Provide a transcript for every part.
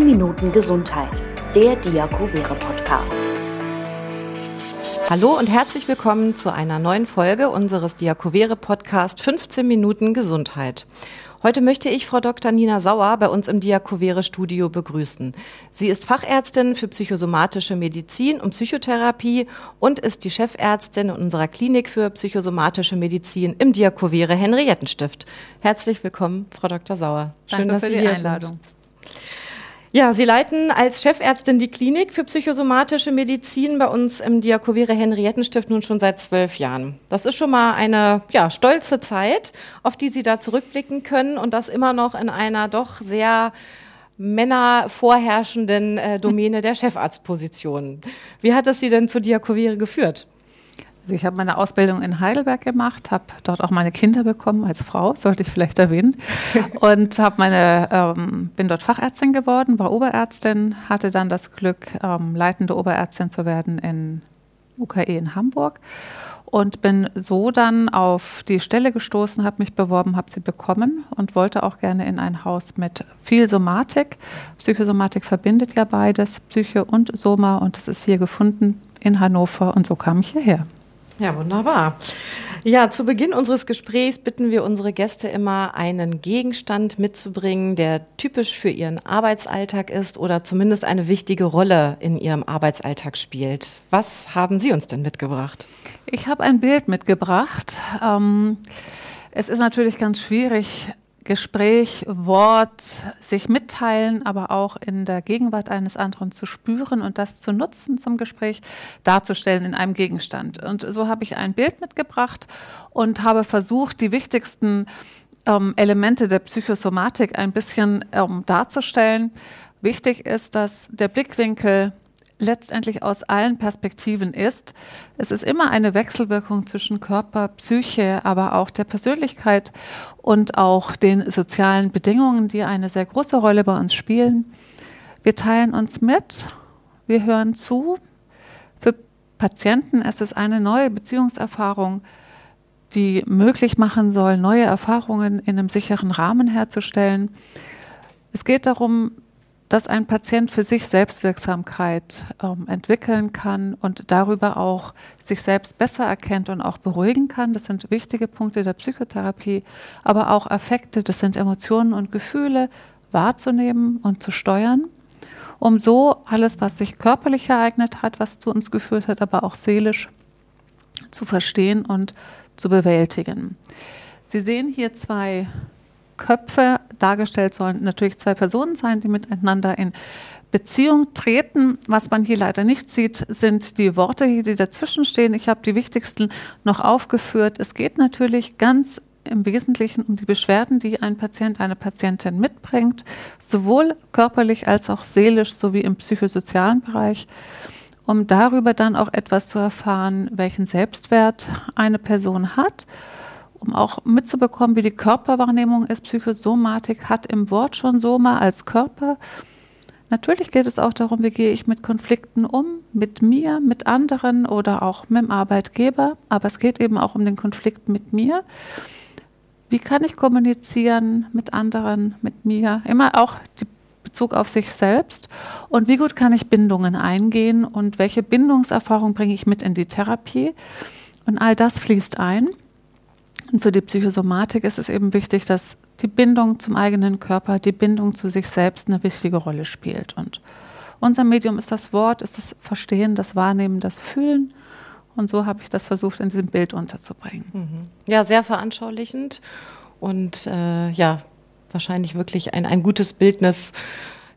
15 Minuten Gesundheit, der Diakovere Podcast. Hallo und herzlich willkommen zu einer neuen Folge unseres Diakovere Podcast 15 Minuten Gesundheit. Heute möchte ich Frau Dr. Nina Sauer bei uns im Diakovere Studio begrüßen. Sie ist Fachärztin für psychosomatische Medizin und Psychotherapie und ist die Chefärztin in unserer Klinik für psychosomatische Medizin im Diakovere Henriettenstift. Herzlich willkommen, Frau Dr. Sauer. Schön, Danke dass Sie hier Einladung. sind. Ja, Sie leiten als Chefärztin die Klinik für psychosomatische Medizin bei uns im Diakovere Henriettenstift nun schon seit zwölf Jahren. Das ist schon mal eine ja, stolze Zeit, auf die Sie da zurückblicken können und das immer noch in einer doch sehr männervorherrschenden äh, Domäne der Chefarztposition. Wie hat es Sie denn zu Diakovere geführt? Also ich habe meine Ausbildung in Heidelberg gemacht, habe dort auch meine Kinder bekommen als Frau, sollte ich vielleicht erwähnen, und habe meine ähm, bin dort Fachärztin geworden, war Oberärztin, hatte dann das Glück, ähm, leitende Oberärztin zu werden in UKE in Hamburg und bin so dann auf die Stelle gestoßen, habe mich beworben, habe sie bekommen und wollte auch gerne in ein Haus mit viel Somatik. Psychosomatik verbindet ja beides, Psyche und Soma und das ist hier gefunden in Hannover und so kam ich hierher. Ja, wunderbar. Ja, zu Beginn unseres Gesprächs bitten wir unsere Gäste immer, einen Gegenstand mitzubringen, der typisch für ihren Arbeitsalltag ist oder zumindest eine wichtige Rolle in ihrem Arbeitsalltag spielt. Was haben Sie uns denn mitgebracht? Ich habe ein Bild mitgebracht. Ähm, es ist natürlich ganz schwierig, Gespräch, Wort, sich mitteilen, aber auch in der Gegenwart eines anderen zu spüren und das zu nutzen zum Gespräch darzustellen in einem Gegenstand. Und so habe ich ein Bild mitgebracht und habe versucht, die wichtigsten ähm, Elemente der Psychosomatik ein bisschen ähm, darzustellen. Wichtig ist, dass der Blickwinkel letztendlich aus allen Perspektiven ist. Es ist immer eine Wechselwirkung zwischen Körper, Psyche, aber auch der Persönlichkeit und auch den sozialen Bedingungen, die eine sehr große Rolle bei uns spielen. Wir teilen uns mit, wir hören zu. Für Patienten ist es eine neue Beziehungserfahrung, die möglich machen soll, neue Erfahrungen in einem sicheren Rahmen herzustellen. Es geht darum, dass ein Patient für sich Selbstwirksamkeit ähm, entwickeln kann und darüber auch sich selbst besser erkennt und auch beruhigen kann. Das sind wichtige Punkte der Psychotherapie, aber auch Affekte, das sind Emotionen und Gefühle wahrzunehmen und zu steuern, um so alles, was sich körperlich ereignet hat, was zu uns geführt hat, aber auch seelisch zu verstehen und zu bewältigen. Sie sehen hier zwei Köpfe dargestellt sollen natürlich zwei Personen sein, die miteinander in Beziehung treten. Was man hier leider nicht sieht, sind die Worte, die dazwischen stehen. Ich habe die wichtigsten noch aufgeführt. Es geht natürlich ganz im Wesentlichen um die Beschwerden, die ein Patient, eine Patientin mitbringt, sowohl körperlich als auch seelisch sowie im psychosozialen Bereich, um darüber dann auch etwas zu erfahren, welchen Selbstwert eine Person hat um auch mitzubekommen, wie die Körperwahrnehmung ist. Psychosomatik hat im Wort schon Soma als Körper. Natürlich geht es auch darum, wie gehe ich mit Konflikten um, mit mir, mit anderen oder auch mit dem Arbeitgeber. Aber es geht eben auch um den Konflikt mit mir. Wie kann ich kommunizieren mit anderen, mit mir? Immer auch die Bezug auf sich selbst und wie gut kann ich Bindungen eingehen und welche Bindungserfahrung bringe ich mit in die Therapie. Und all das fließt ein. Und für die Psychosomatik ist es eben wichtig, dass die Bindung zum eigenen Körper, die Bindung zu sich selbst eine wichtige Rolle spielt. Und unser Medium ist das Wort, ist das Verstehen, das Wahrnehmen, das Fühlen. Und so habe ich das versucht, in diesem Bild unterzubringen. Mhm. Ja, sehr veranschaulichend und äh, ja, wahrscheinlich wirklich ein, ein gutes Bildnis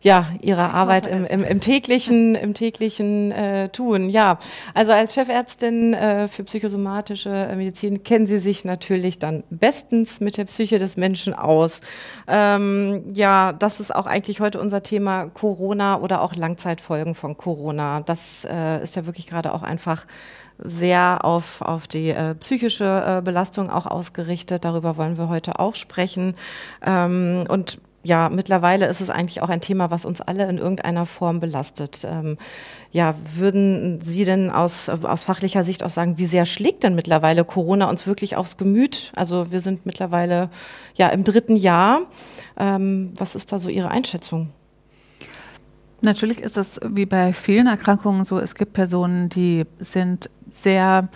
ja, ihrer Arbeit im, im, im, täglichen, im täglichen äh, Tun. Ja, also als Chefärztin äh, für psychosomatische äh, Medizin kennen Sie sich natürlich dann bestens mit der Psyche des Menschen aus. Ähm, ja, das ist auch eigentlich heute unser Thema Corona oder auch Langzeitfolgen von Corona. Das äh, ist ja wirklich gerade auch einfach sehr auf, auf die äh, psychische äh, Belastung auch ausgerichtet. Darüber wollen wir heute auch sprechen. Ähm, und ja, mittlerweile ist es eigentlich auch ein Thema, was uns alle in irgendeiner Form belastet. Ähm, ja, würden Sie denn aus, aus fachlicher Sicht auch sagen, wie sehr schlägt denn mittlerweile Corona uns wirklich aufs Gemüt? Also wir sind mittlerweile ja im dritten Jahr. Ähm, was ist da so Ihre Einschätzung? Natürlich ist es wie bei vielen Erkrankungen so, es gibt Personen, die sind sehr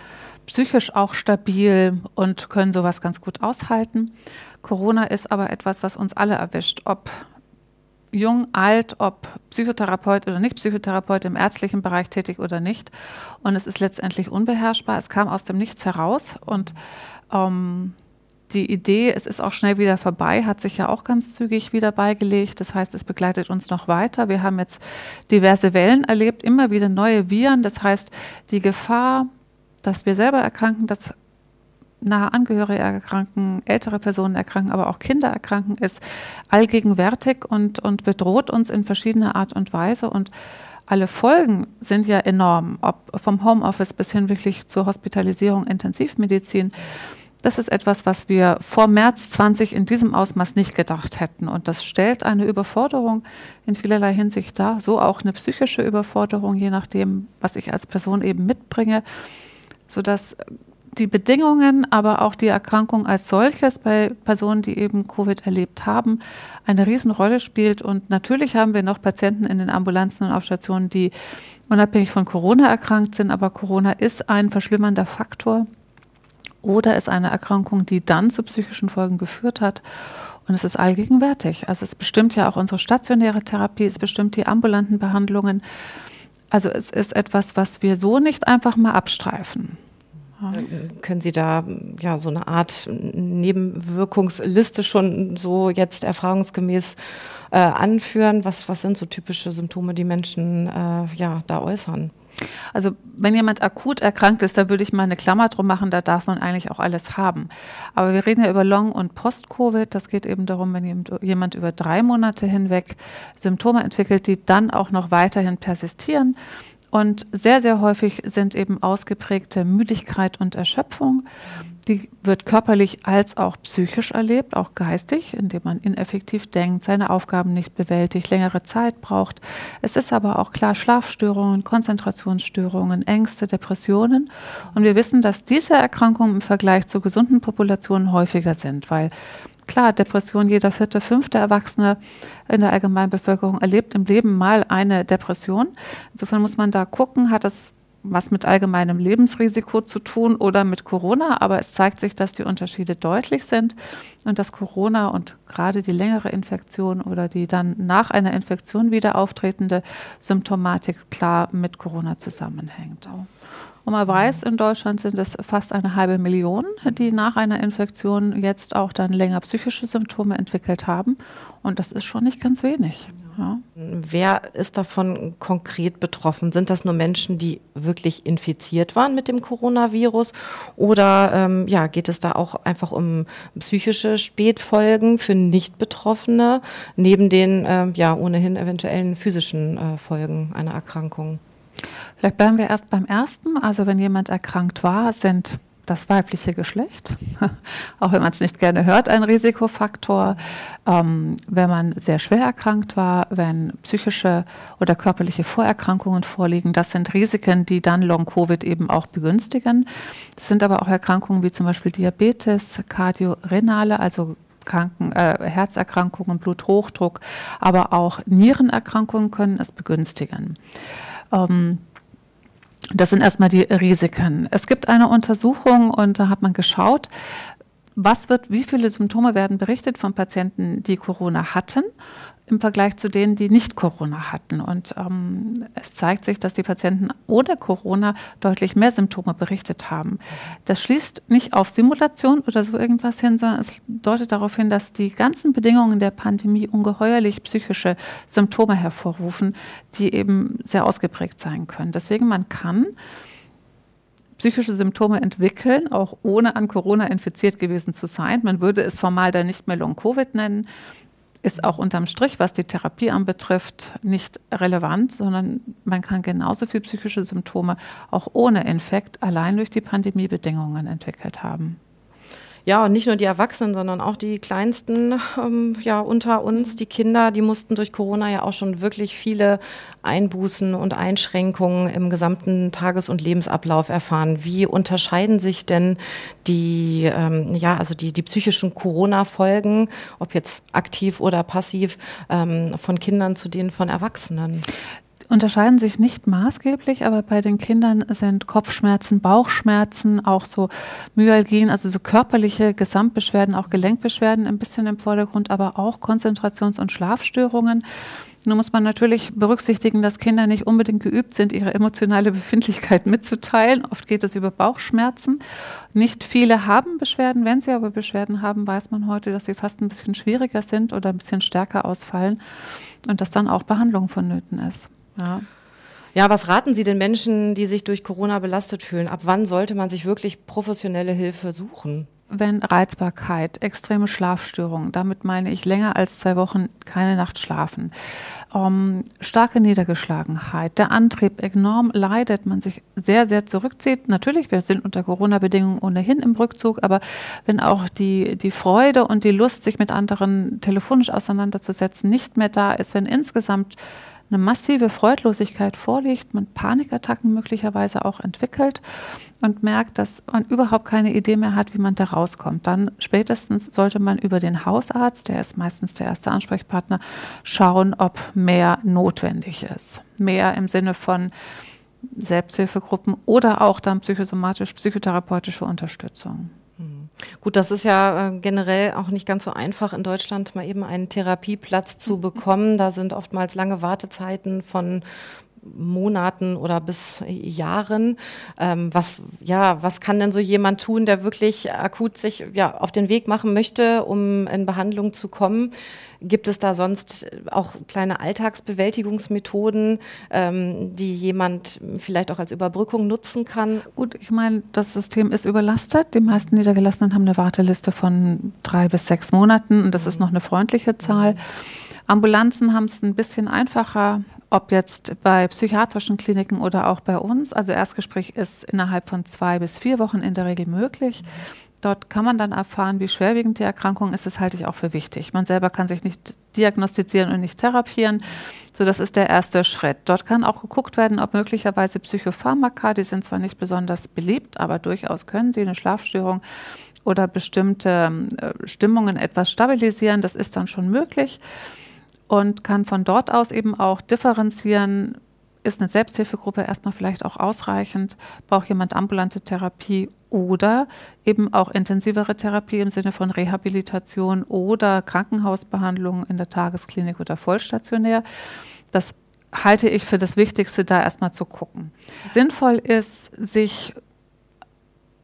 psychisch auch stabil und können sowas ganz gut aushalten. Corona ist aber etwas, was uns alle erwischt, ob jung, alt, ob Psychotherapeut oder nicht Psychotherapeut, im ärztlichen Bereich tätig oder nicht. Und es ist letztendlich unbeherrschbar. Es kam aus dem Nichts heraus und ähm, die Idee, es ist auch schnell wieder vorbei, hat sich ja auch ganz zügig wieder beigelegt. Das heißt, es begleitet uns noch weiter. Wir haben jetzt diverse Wellen erlebt, immer wieder neue Viren. Das heißt, die Gefahr, dass wir selber erkranken, dass nahe Angehörige erkranken, ältere Personen erkranken, aber auch Kinder erkranken, ist allgegenwärtig und, und bedroht uns in verschiedener Art und Weise. Und alle Folgen sind ja enorm, ob vom Homeoffice bis hin wirklich zur Hospitalisierung, Intensivmedizin. Das ist etwas, was wir vor März 20 in diesem Ausmaß nicht gedacht hätten. Und das stellt eine Überforderung in vielerlei Hinsicht dar, so auch eine psychische Überforderung, je nachdem, was ich als Person eben mitbringe, sodass die Bedingungen, aber auch die Erkrankung als solches bei Personen, die eben Covid erlebt haben, eine Riesenrolle spielt. Und natürlich haben wir noch Patienten in den Ambulanzen und auf Stationen, die unabhängig von Corona erkrankt sind, aber Corona ist ein verschlimmernder Faktor oder ist eine Erkrankung, die dann zu psychischen Folgen geführt hat. Und es ist allgegenwärtig. Also es bestimmt ja auch unsere stationäre Therapie, es bestimmt die ambulanten Behandlungen. Also es ist etwas, was wir so nicht einfach mal abstreifen. Ja. Können Sie da ja so eine Art Nebenwirkungsliste schon so jetzt erfahrungsgemäß äh, anführen? Was, was sind so typische Symptome, die Menschen äh, ja da äußern? Also wenn jemand akut erkrankt ist, da würde ich mal eine Klammer drum machen, da darf man eigentlich auch alles haben. Aber wir reden ja über Long- und Post-Covid. Das geht eben darum, wenn jemand über drei Monate hinweg Symptome entwickelt, die dann auch noch weiterhin persistieren. Und sehr, sehr häufig sind eben ausgeprägte Müdigkeit und Erschöpfung. Die wird körperlich als auch psychisch erlebt, auch geistig, indem man ineffektiv denkt, seine Aufgaben nicht bewältigt, längere Zeit braucht. Es ist aber auch klar Schlafstörungen, Konzentrationsstörungen, Ängste, Depressionen. Und wir wissen, dass diese Erkrankungen im Vergleich zu gesunden Populationen häufiger sind, weil Klar, Depression, jeder vierte, fünfte Erwachsene in der allgemeinen Bevölkerung erlebt im Leben mal eine Depression. Insofern muss man da gucken, hat das was mit allgemeinem Lebensrisiko zu tun oder mit Corona, aber es zeigt sich, dass die Unterschiede deutlich sind und dass Corona und gerade die längere Infektion oder die dann nach einer Infektion wieder auftretende Symptomatik klar mit Corona zusammenhängt. Und man weiß, in Deutschland sind es fast eine halbe Million, die nach einer Infektion jetzt auch dann länger psychische Symptome entwickelt haben. Und das ist schon nicht ganz wenig. Ja. Wer ist davon konkret betroffen? Sind das nur Menschen, die wirklich infiziert waren mit dem Coronavirus? Oder ähm, ja, geht es da auch einfach um psychische Spätfolgen für Nicht-Betroffene, neben den äh, ja ohnehin eventuellen physischen äh, Folgen einer Erkrankung? Vielleicht bleiben wir erst beim ersten. Also wenn jemand erkrankt war, sind das weibliche Geschlecht, auch wenn man es nicht gerne hört, ein Risikofaktor. Ähm, wenn man sehr schwer erkrankt war, wenn psychische oder körperliche Vorerkrankungen vorliegen, das sind Risiken, die dann Long-Covid eben auch begünstigen. Es sind aber auch Erkrankungen wie zum Beispiel Diabetes, Kardiorenale, also Kranken, äh, Herzerkrankungen, Bluthochdruck, aber auch Nierenerkrankungen können es begünstigen. Ähm, das sind erstmal die Risiken. Es gibt eine Untersuchung und da hat man geschaut, was wird, wie viele Symptome werden berichtet von Patienten, die Corona hatten im Vergleich zu denen, die nicht Corona hatten. Und ähm, es zeigt sich, dass die Patienten ohne Corona deutlich mehr Symptome berichtet haben. Das schließt nicht auf Simulation oder so irgendwas hin, sondern es deutet darauf hin, dass die ganzen Bedingungen der Pandemie ungeheuerlich psychische Symptome hervorrufen, die eben sehr ausgeprägt sein können. Deswegen man kann psychische Symptome entwickeln, auch ohne an Corona infiziert gewesen zu sein. Man würde es formal dann nicht mehr Long-Covid nennen ist auch unterm Strich, was die Therapie anbetrifft, nicht relevant, sondern man kann genauso viel psychische Symptome auch ohne Infekt allein durch die Pandemiebedingungen entwickelt haben. Ja, und nicht nur die Erwachsenen, sondern auch die Kleinsten ähm, ja, unter uns, die Kinder, die mussten durch Corona ja auch schon wirklich viele Einbußen und Einschränkungen im gesamten Tages- und Lebensablauf erfahren. Wie unterscheiden sich denn die, ähm, ja, also die, die psychischen Corona-Folgen, ob jetzt aktiv oder passiv, ähm, von Kindern zu denen von Erwachsenen? Unterscheiden sich nicht maßgeblich, aber bei den Kindern sind Kopfschmerzen, Bauchschmerzen, auch so Myalgien, also so körperliche Gesamtbeschwerden, auch Gelenkbeschwerden ein bisschen im Vordergrund, aber auch Konzentrations- und Schlafstörungen. Nun muss man natürlich berücksichtigen, dass Kinder nicht unbedingt geübt sind, ihre emotionale Befindlichkeit mitzuteilen. Oft geht es über Bauchschmerzen. Nicht viele haben Beschwerden. Wenn sie aber Beschwerden haben, weiß man heute, dass sie fast ein bisschen schwieriger sind oder ein bisschen stärker ausfallen und dass dann auch Behandlung vonnöten ist. Ja. Ja, was raten Sie den Menschen, die sich durch Corona belastet fühlen? Ab wann sollte man sich wirklich professionelle Hilfe suchen? Wenn Reizbarkeit, extreme Schlafstörungen, damit meine ich länger als zwei Wochen keine Nacht schlafen, ähm, starke Niedergeschlagenheit, der Antrieb enorm leidet, man sich sehr, sehr zurückzieht. Natürlich, wir sind unter Corona-Bedingungen ohnehin im Rückzug, aber wenn auch die, die Freude und die Lust, sich mit anderen telefonisch auseinanderzusetzen, nicht mehr da ist, wenn insgesamt eine massive Freudlosigkeit vorliegt, man Panikattacken möglicherweise auch entwickelt und merkt, dass man überhaupt keine Idee mehr hat, wie man da rauskommt, dann spätestens sollte man über den Hausarzt, der ist meistens der erste Ansprechpartner, schauen, ob mehr notwendig ist. Mehr im Sinne von Selbsthilfegruppen oder auch dann psychosomatisch-psychotherapeutische Unterstützung. Gut, das ist ja äh, generell auch nicht ganz so einfach in Deutschland mal eben einen Therapieplatz zu bekommen. Da sind oftmals lange Wartezeiten von Monaten oder bis Jahren. Ähm, was, ja, was kann denn so jemand tun, der wirklich akut sich ja, auf den Weg machen möchte, um in Behandlung zu kommen? Gibt es da sonst auch kleine Alltagsbewältigungsmethoden, ähm, die jemand vielleicht auch als Überbrückung nutzen kann? Gut, ich meine, das System ist überlastet. Die meisten Niedergelassenen haben eine Warteliste von drei bis sechs Monaten und das ist noch eine freundliche Zahl. Ambulanzen haben es ein bisschen einfacher ob jetzt bei psychiatrischen Kliniken oder auch bei uns. Also Erstgespräch ist innerhalb von zwei bis vier Wochen in der Regel möglich. Dort kann man dann erfahren, wie schwerwiegend die Erkrankung ist. Das halte ich auch für wichtig. Man selber kann sich nicht diagnostizieren und nicht therapieren. So, das ist der erste Schritt. Dort kann auch geguckt werden, ob möglicherweise Psychopharmaka, die sind zwar nicht besonders beliebt, aber durchaus können sie eine Schlafstörung oder bestimmte äh, Stimmungen etwas stabilisieren. Das ist dann schon möglich und kann von dort aus eben auch differenzieren, ist eine Selbsthilfegruppe erstmal vielleicht auch ausreichend, braucht jemand ambulante Therapie oder eben auch intensivere Therapie im Sinne von Rehabilitation oder Krankenhausbehandlung in der Tagesklinik oder vollstationär. Das halte ich für das Wichtigste, da erstmal zu gucken. Sinnvoll ist, sich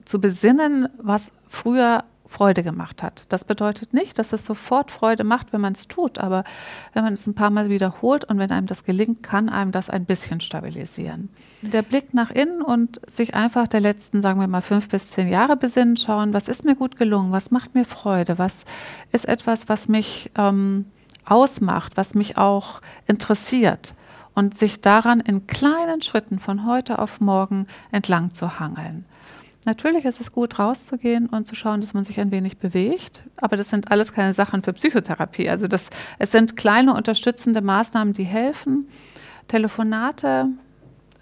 zu besinnen, was früher Freude gemacht hat. Das bedeutet nicht, dass es sofort Freude macht, wenn man es tut, aber wenn man es ein paar Mal wiederholt und wenn einem das gelingt, kann einem das ein bisschen stabilisieren. Der Blick nach innen und sich einfach der letzten, sagen wir mal, fünf bis zehn Jahre besinnen, schauen, was ist mir gut gelungen, was macht mir Freude, was ist etwas, was mich ähm, ausmacht, was mich auch interessiert und sich daran in kleinen Schritten von heute auf morgen entlang zu hangeln. Natürlich ist es gut, rauszugehen und zu schauen, dass man sich ein wenig bewegt. Aber das sind alles keine Sachen für Psychotherapie. Also das, es sind kleine unterstützende Maßnahmen, die helfen. Telefonate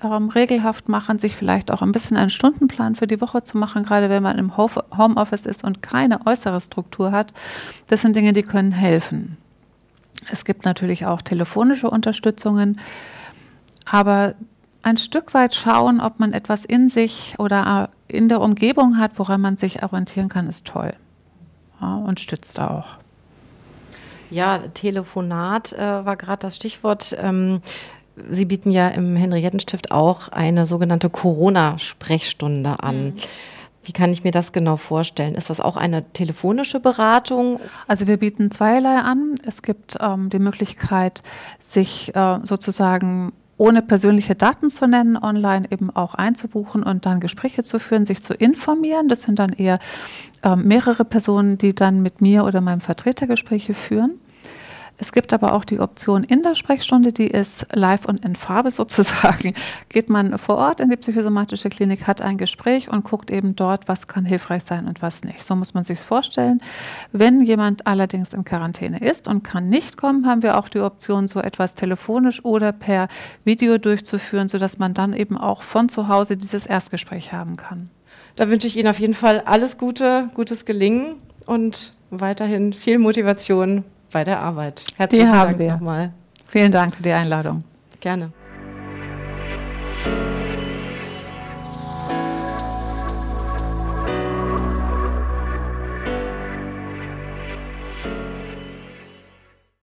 ähm, regelhaft machen, sich vielleicht auch ein bisschen einen Stundenplan für die Woche zu machen, gerade wenn man im Homeoffice ist und keine äußere Struktur hat. Das sind Dinge, die können helfen. Es gibt natürlich auch telefonische Unterstützungen. Aber ein Stück weit schauen, ob man etwas in sich oder in der Umgebung hat, woran man sich orientieren kann, ist toll ja, und stützt auch. Ja, Telefonat äh, war gerade das Stichwort. Ähm, Sie bieten ja im Henriettenstift auch eine sogenannte Corona-Sprechstunde an. Mhm. Wie kann ich mir das genau vorstellen? Ist das auch eine telefonische Beratung? Also wir bieten zweierlei an. Es gibt ähm, die Möglichkeit, sich äh, sozusagen ohne persönliche Daten zu nennen, online eben auch einzubuchen und dann Gespräche zu führen, sich zu informieren. Das sind dann eher äh, mehrere Personen, die dann mit mir oder meinem Vertreter Gespräche führen. Es gibt aber auch die Option in der Sprechstunde, die ist live und in Farbe sozusagen. Geht man vor Ort in die psychosomatische Klinik, hat ein Gespräch und guckt eben dort, was kann hilfreich sein und was nicht. So muss man sich vorstellen. Wenn jemand allerdings in Quarantäne ist und kann nicht kommen, haben wir auch die Option, so etwas telefonisch oder per Video durchzuführen, sodass man dann eben auch von zu Hause dieses Erstgespräch haben kann. Da wünsche ich Ihnen auf jeden Fall alles Gute, gutes Gelingen und weiterhin viel Motivation bei der Arbeit. Herzlichen die Dank nochmal. Vielen Dank für die Einladung. Gerne.